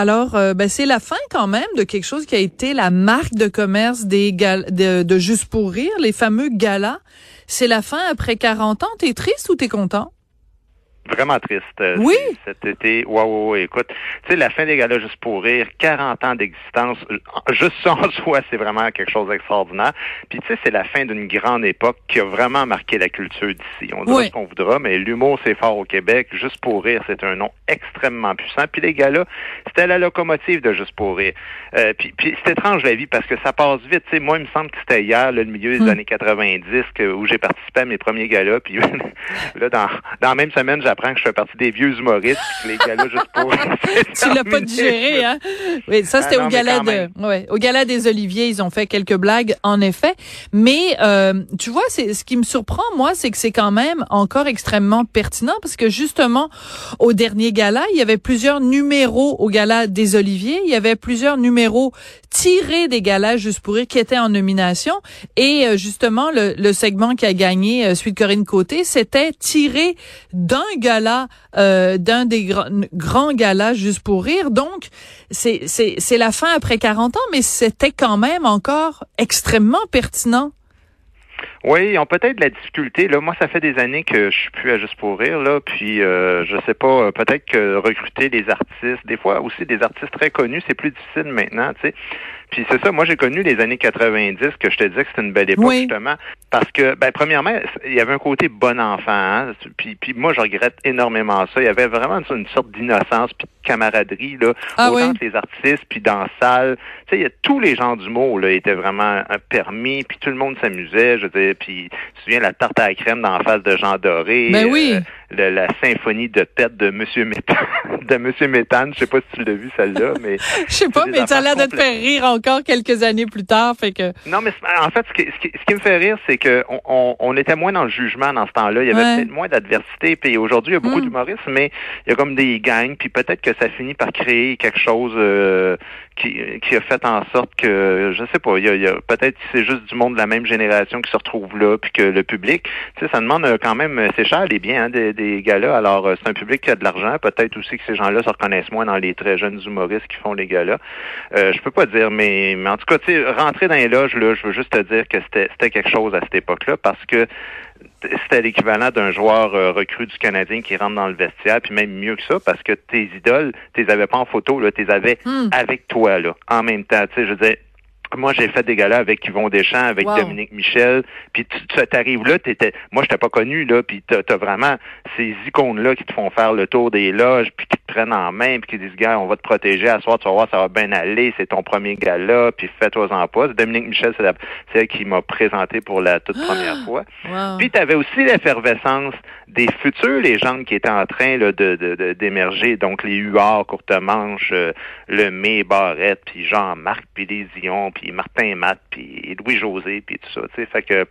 Alors, euh, ben, c'est la fin quand même de quelque chose qui a été la marque de commerce des gal de, de Juste pour rire, les fameux galas. C'est la fin après 40 ans. T'es triste ou t'es content? Vraiment triste. euh, Oui. Cet été, ouais, ouais, écoute, tu sais, la fin des galas juste pour rire, 40 ans d'existence, euh, juste ça en soi, c'est vraiment quelque chose d'extraordinaire. Puis tu sais, c'est la fin d'une grande époque qui a vraiment marqué la culture d'ici. On dira Oui. ce qu'on voudra, mais l'humour, c'est fort au Québec. Juste pour rire, c'est un nom extrêmement puissant. Puis les galas, c'était la locomotive de Juste pour rire. Euh, puis puis c'est étrange la vie parce que ça passe vite. Tu sais, moi, il me semble que c'était hier, là, le milieu des Hmm. années 90, que, où j'ai participé à mes premiers galas. Puis là, dans, dans la même semaine, que je fais partie des vieux humoristes. les galas juste pour Tu l'as pas digéré, hein? Oui, ça c'était Ah non, au gala de, ouais, au gala des Oliviers, ils ont fait quelques blagues, en effet. Mais euh, tu vois, c'est ce qui me surprend moi, c'est que c'est quand même encore extrêmement pertinent parce que justement au dernier gala, il y avait plusieurs numéros au gala des Oliviers, il y avait plusieurs numéros tirés des galas juste pour rire qui étaient en nomination et euh, justement le, le segment qui a gagné euh, de Corinne Côté, c'était tiré d'un gala euh, d'un des grands, grands galas juste pour rire. Donc c'est la fin après 40 ans mais c'était quand même encore extrêmement pertinent. Oui, ils ont peut-être de la difficulté. Là, moi, ça fait des années que je suis plus à juste pour rire. Là, puis euh, je sais pas. euh, Peut-être que recruter des artistes, des fois aussi des artistes très connus, c'est plus difficile maintenant. Tu sais. Puis c'est ça. Moi, j'ai connu les années 90 que je te disais que c'était une belle époque Oui. justement parce que, ben, premièrement, il y avait un côté bon enfant. Hein? Puis, puis moi, je regrette énormément ça. Il y avait vraiment une, sorte d'innocence puis de camaraderie là, Ah autant oui? entre les artistes puis dans la salle. Tu sais, il y a tous les genres d'humour là étaient vraiment euh, permis. Puis tout le monde s'amusait. Je veux dire, puis tu te souviens la tarte à la crème dans la face de Jean Doré. Ben oui. euh, le- la symphonie de tête de Monsieur Méthane. de Monsieur Méthane. Je sais pas si tu l'as vu celle-là, mais Je sais pas mais ça a l'air de te faire rire encore quelques années plus tard fait que Non, mais en fait, ce qui, ce qui- ce qui me fait rire, c'est que on, on, on était moins dans le jugement dans ce temps-là. Il y avait Ouais. peut-être moins d'adversité. Puis aujourd'hui, il y a beaucoup Mm. d'humoristes, mais il y a comme des gangs. Puis peut-être que ça finit par créer quelque chose euh, qui, qui a fait en sorte que, je sais pas, il y a, y a peut-être c'est juste du monde de la même génération qui se retrouve là, puis que le public, tu sais, ça demande euh, quand même, euh, c'est cher les biens hein, des, des galas. Alors euh, c'est un public qui a de l'argent. Peut-être aussi que ces gens-là se reconnaissent moins dans les très jeunes humoristes qui font les galas. Euh, je peux pas dire, mais, mais en tout cas, tu sais, rentrer dans les loges, là, je veux juste te dire que c'était quelque chose à cette époque-là parce que c'était l'équivalent d'un joueur euh, recru du Canadien qui rentre dans le vestiaire, puis même mieux que ça, parce que tes idoles, tu les avais pas en photo, là, tu les avais Hmm. avec toi, là, en même temps. Tu sais, je veux dire, moi, j'ai fait des galas avec Yvon Deschamps, avec Wow. Dominique Michel, puis tu tu- t'arrives là, t'étais, moi, j'étais pas connu, là, puis t'as as vraiment ces icônes-là qui te font faire le tour des loges, puis qui te prennent en main, puis qui disent, gars, on va te protéger, à soir, tu vas voir, ça va bien aller, c'est ton premier gala, puis fais-toi-en pas. Dominique Michel, c'est la- c'est elle qui m'a présenté pour la toute première fois. wow. Puis tu avais aussi l'effervescence des futures légendes qui étaient en train là, de, d'émerger, donc les Huards, Courtemanche, euh, le May, Barrette, puis Jean-Marc, puis les Dion, puis Martin Matt, puis Louis-José, puis tout ça. tu sais. Fait que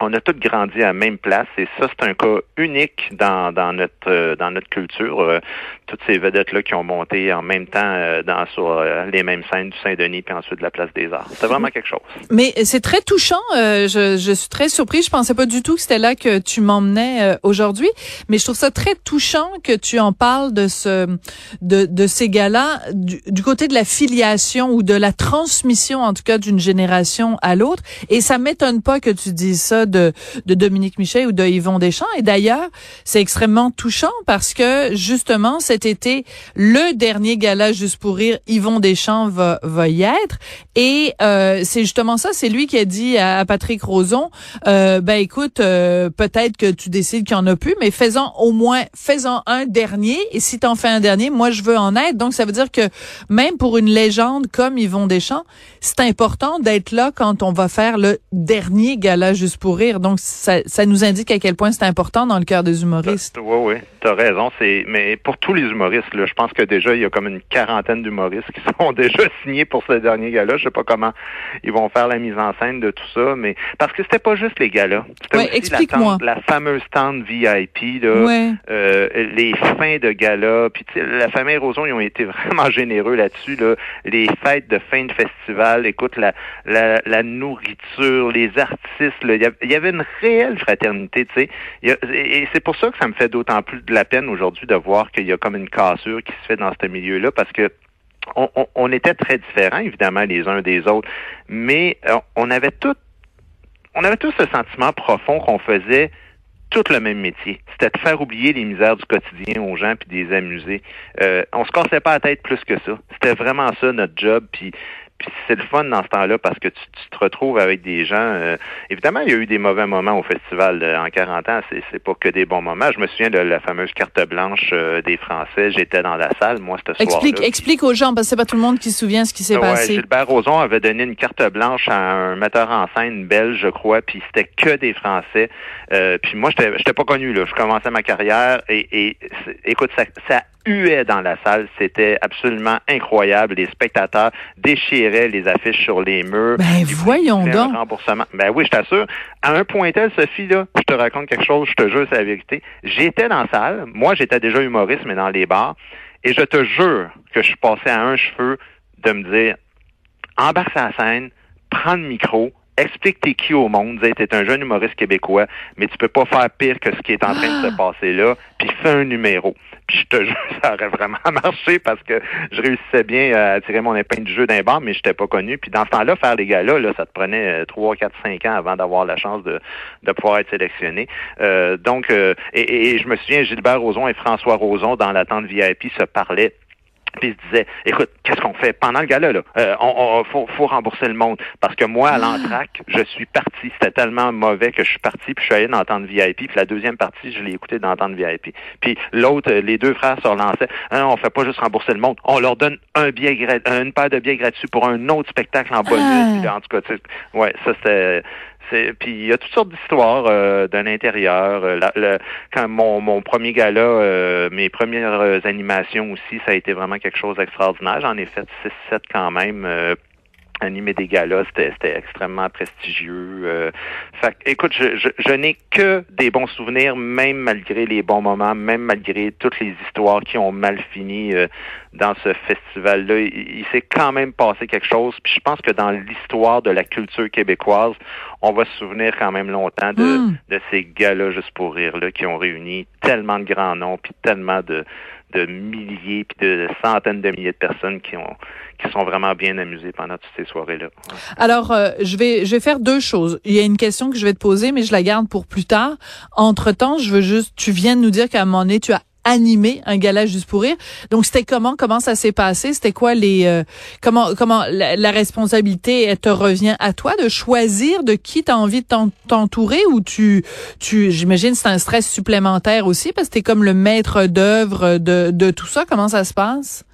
on a tous grandi à la même place et ça, c'est un cas unique dans, dans notre euh, dans notre culture. Euh, toutes ces vedettes-là qui ont monté en même temps euh, dans sur euh, les mêmes scènes du Saint-Denis puis ensuite de la place des Arts. C'est vraiment quelque chose. Mais c'est très touchant. euh, je, je suis très surprise. Je pensais pas du tout que c'était là que tu m'emmenais euh, aujourd'hui. Mais je trouve ça très touchant que tu en parles de ce, de, de ces gars-là du, du côté de la filiation ou de la transmission, en tout cas, d'une génération à l'autre. Et ça m'étonne pas que tu dises ça de, de Dominique Michel ou de Yvon Deschamps. Et d'ailleurs, c'est extrêmement touchant parce que justement cet été, le dernier gala juste pour rire, Yvon Deschamps va, va y être. Et euh, c'est justement ça, c'est lui qui a dit à, à Patrick Roson, euh, ben écoute, euh, peut-être que tu décides qu'il y en a plus, mais faisons au moins, faisons un dernier. Et si t'en fais un dernier, moi je veux en être. Donc ça veut dire que même pour une légende comme Yvon Deschamps, c'est important d'être là quand on va faire le dernier gala juste pour Donc, ça, ça nous indique à quel point c'est important dans le cœur des humoristes. Oui, oui, tu as raison. C'est Mais pour tous les humoristes, là, je pense que déjà, il y a comme une quarantaine d'humoristes qui sont déjà signés pour ce dernier gala. Je sais pas comment ils vont faire la mise en scène de tout ça, mais parce que c'était pas juste les galas. C'était ouais, explique-moi. La, la, fameuse tente VIP, là, ouais. euh, les fins de gala. Puis la famille Roson, ils ont été vraiment généreux là-dessus. Là. Les fêtes de fin de festival, écoute, la, la, la nourriture, les artistes, là, il y avait une réelle fraternité, tu sais. Et c'est pour ça que ça me fait d'autant plus de la peine aujourd'hui de voir qu'il y a comme une cassure qui se fait dans ce milieu-là, parce que on, était très différents, évidemment, les uns des autres, mais on avait tout, on avait tous ce sentiment profond qu'on faisait tout le même métier. C'était de faire oublier les misères du quotidien aux gens puis de les amuser. Euh, on se cassait pas la tête plus que ça. C'était vraiment ça notre job. Puis puis c'est le fun dans ce temps-là parce que tu, tu, te retrouves avec des gens. Euh, évidemment, il y a eu des mauvais moments au festival euh, en 40 ans. C'est, c'est pas que des bons moments. Je me souviens de la fameuse carte blanche euh, des Français. J'étais dans la salle, moi, ce explique, soir-là. Explique aux gens, parce que c'est pas tout le monde qui se souvient ce qui s'est ouais, passé. Gilbert Rozon avait donné une carte blanche à un metteur en scène belge, je crois, puis c'était que des Français. Euh, puis moi, j'étais, j'étais pas connu, là. Je commençais ma carrière et, et écoute, ça, ça huait dans la salle. C'était absolument incroyable. Les spectateurs déchiraient les affiches sur les murs. Ben voyons donc. Remboursement. Ben oui, je t'assure. À un point tel, Sophie, là, je te raconte quelque chose, je te jure, c'est la vérité. J'étais dans la salle. Moi, j'étais déjà humoriste, mais dans les bars. Et je te jure que je suis passé à un cheveu de me dire, embarque la scène, prends le micro, explique t'es qui au monde, tu es un jeune humoriste québécois, mais tu peux pas faire pire que ce qui est en train de se passer là, puis fais un numéro. Puis je te jure, ça aurait vraiment marché parce que je réussissais bien à tirer mon épingle du jeu d'un bar, mais j'étais pas connu. Puis dans ce temps-là, faire les gars-là, là, ça te prenait trois, quatre, cinq ans avant d'avoir la chance de, de pouvoir être sélectionné. Euh, donc, euh, et, et, je me souviens, Gilbert Rozon et François Rozon, dans l'attente VIP, se parlaient puis il se disait, écoute, qu'est-ce qu'on fait? Pendant le gala là euh, On, on faut, faut, rembourser le monde parce que moi à l'entraque, je suis parti. C'était tellement mauvais que je suis parti puis je suis allé dans l'entente VIP. Puis la deuxième partie, je l'ai écouté dans l'entente VIP. Puis l'autre, les deux frères se relançaient. Hein, on fait pas juste rembourser le monde, on leur donne un billet une paire de billets gratuits pour un autre spectacle en bonus. Ah. En tout cas, ouais, ça c'était puis il y a toutes sortes d'histoires euh, de l'intérieur. Euh, quand mon, mon premier gala, euh, mes premières animations aussi, ça a été vraiment quelque chose d'extraordinaire. J'en ai fait 6-7 quand même. Euh, animer des galas, c'était extrêmement prestigieux. Euh, fait, écoute, je, je, je n'ai que des bons souvenirs, même malgré les bons moments, même malgré toutes les histoires qui ont mal fini euh, dans ce festival-là. Il, il s'est quand même passé quelque chose. Puis je pense que dans l'histoire de la culture québécoise, on va se souvenir quand même longtemps de, mm. de ces galas juste pour rire là qui ont réuni tellement de grands noms puis tellement de de milliers puis de centaines de milliers de personnes qui ont qui sont vraiment bien amusées pendant toutes ces soirées-là. Alors, euh, je vais je vais faire deux choses. Il y a une question que je vais te poser, mais je la garde pour plus tard. Entre temps, je veux juste, tu viens de nous dire qu'à un moment donné, tu as animé un gala juste pour rire. Donc c'était comment? Comment ça s'est passé? C'était quoi les euh, comment comment la, responsabilité te revient à toi de choisir de qui tu as envie de t'entourer ou tu tu j'imagine c'est un stress supplémentaire aussi parce que tu es comme le maître d'œuvre de de tout ça. Comment ça se passe?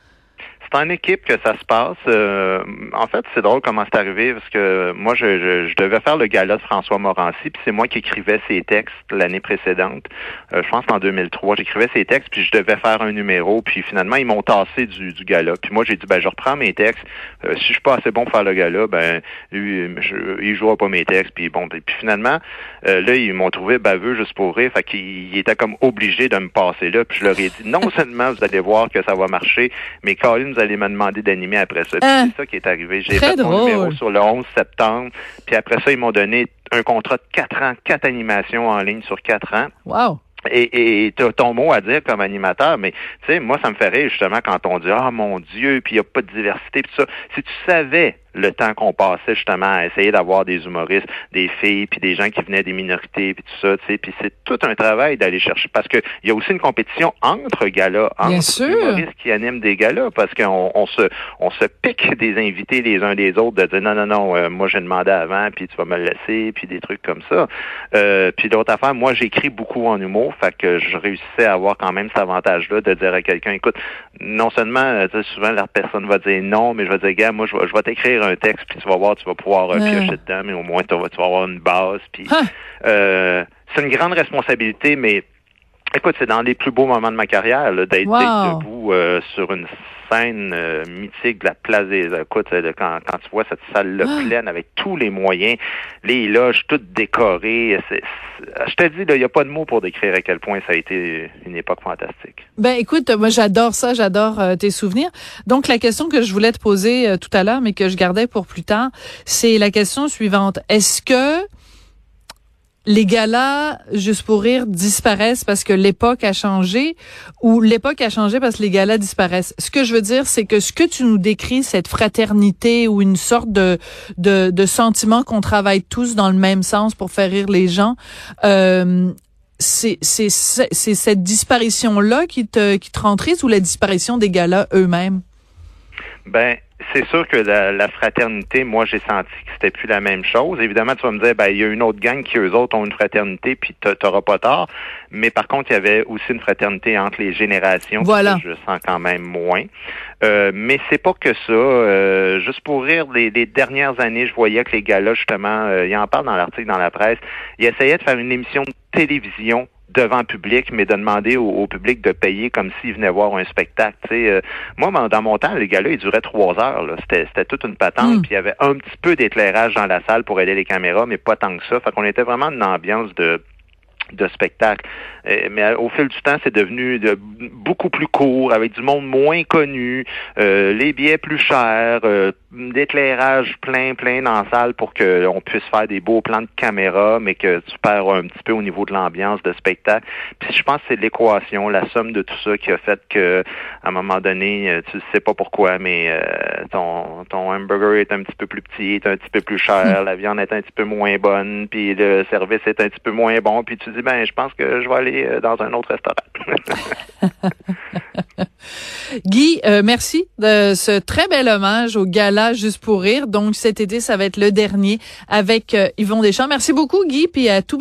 En équipe que ça se passe. Euh, en fait, c'est drôle comment c'est arrivé parce que moi, je, je, je, devais faire le gala de François Morancy, puis c'est moi qui écrivais ses textes l'année précédente. Euh, je pense en 2003, j'écrivais ses textes, puis je devais faire un numéro, puis finalement, ils m'ont tassé du, du gala. Puis moi, j'ai dit, ben, je reprends mes textes. Euh, si je suis pas assez bon pour faire le gala, ben, lui, je, il jouera pas mes textes. Puis bon, puis finalement, euh, là, ils m'ont trouvé baveux juste pour rire. Fait qu'il était comme obligé de me passer là. Puis je leur ai dit, non seulement vous allez voir que ça va marcher, mais Colin, vous allez me demander d'animer après ça. Hein? C'est ça qui est arrivé. J'ai fait mon numéro sur le 11 septembre. Puis après ça, ils m'ont donné un contrat de quatre ans, quatre animations en ligne sur quatre ans. Wow. Et, et as ton mot à dire comme animateur, mais tu sais, moi, ça me fait rire justement quand on dit Ah mon Dieu, puis il n'y a pas de diversité, puis ça. Si tu savais le temps qu'on passait justement à essayer d'avoir des humoristes, des filles, puis des gens qui venaient des minorités, puis tout ça, tu sais, puis c'est tout un travail d'aller chercher, parce que il y a aussi une compétition entre galas, entre humoristes qui animent des galas, parce qu'on on se, on se pique des invités les uns des autres, de dire non, non, non, euh, moi j'ai demandé avant, puis tu vas me le laisser, puis des trucs comme ça. Euh, puis d'autres affaires, moi j'écris beaucoup en humour, fait que je réussissais à avoir quand même cet avantage-là de dire à quelqu'un, écoute, non seulement, euh, souvent la personne va dire non, mais je vais dire, gars, moi je vais, je vais t'écrire écrire un texte, puis tu vas voir, tu vas pouvoir euh, piocher dedans, mais au moins tu vas, tu vas avoir une base. Puis euh, c'est une grande responsabilité, mais écoute, c'est dans les plus beaux moments de ma carrière d'être debout euh, sur une scène euh, mythique de la place des écoute, quand, quand tu vois cette salle-là ah. pleine avec tous les moyens, les loges toutes décorées, je te dis, il n'y a pas de mots pour décrire à quel point ça a été une époque fantastique. Ben écoute, moi j'adore ça, j'adore euh, tes souvenirs. Donc la question que je voulais te poser euh, tout à l'heure, mais que je gardais pour plus tard, c'est la question suivante. Est-ce que les galas juste pour rire disparaissent parce que l'époque a changé ou l'époque a changé parce que les galas disparaissent. Ce que je veux dire, c'est que ce que tu nous décris, cette fraternité ou une sorte de de, de sentiment qu'on travaille tous dans le même sens pour faire rire les gens, euh, c'est cette disparition là qui te qui te rend triste ou la disparition des galas eux-mêmes? Ben c'est sûr que la, fraternité, moi, j'ai senti que c'était plus la même chose. Évidemment, tu vas me dire, ben, il y a une autre gang qui, eux autres, ont une fraternité, puis t'auras pas tort. Mais par contre, il y avait aussi une fraternité entre les générations. Voilà. Que je sens quand même moins. Euh, mais c'est pas que ça. Euh, juste pour rire, les, dernières années, je voyais que les gars-là, justement, euh, ils en parlent dans l'article dans la presse, ils essayaient de faire une émission de télévision devant public, mais de demander au, public de payer comme s'ils venaient voir un spectacle. Euh, moi, dans mon temps, les gars-là, ils duraient trois heures. C'était toute une patente, mm. puis il y avait un petit peu d'éclairage dans la salle pour aider les caméras, mais pas tant que ça. Fait qu'on était vraiment dans une ambiance de de spectacle. Euh, mais au fil du temps, c'est devenu de, beaucoup plus court, avec du monde moins connu, euh, les billets plus chers, euh, d'éclairage plein, plein dans la salle pour qu'on puisse faire des beaux plans de caméra, mais que tu perds un petit peu au niveau de l'ambiance de spectacle. Puis je pense que c'est l'équation, la somme de tout ça qui a fait que à un moment donné, euh, tu sais pas pourquoi, mais euh, ton, ton hamburger est un petit peu plus petit, est un petit peu plus cher, hmm. la viande est un petit peu moins bonne, puis le service est un petit peu moins bon, puis tu dis ben je pense que je vais aller euh, dans un autre restaurant. Guy, merci de ce très bel hommage au gala juste pour rire. Donc cet été, ça va être le dernier avec euh, Yvon Deschamps. Merci beaucoup Guy, puis à tout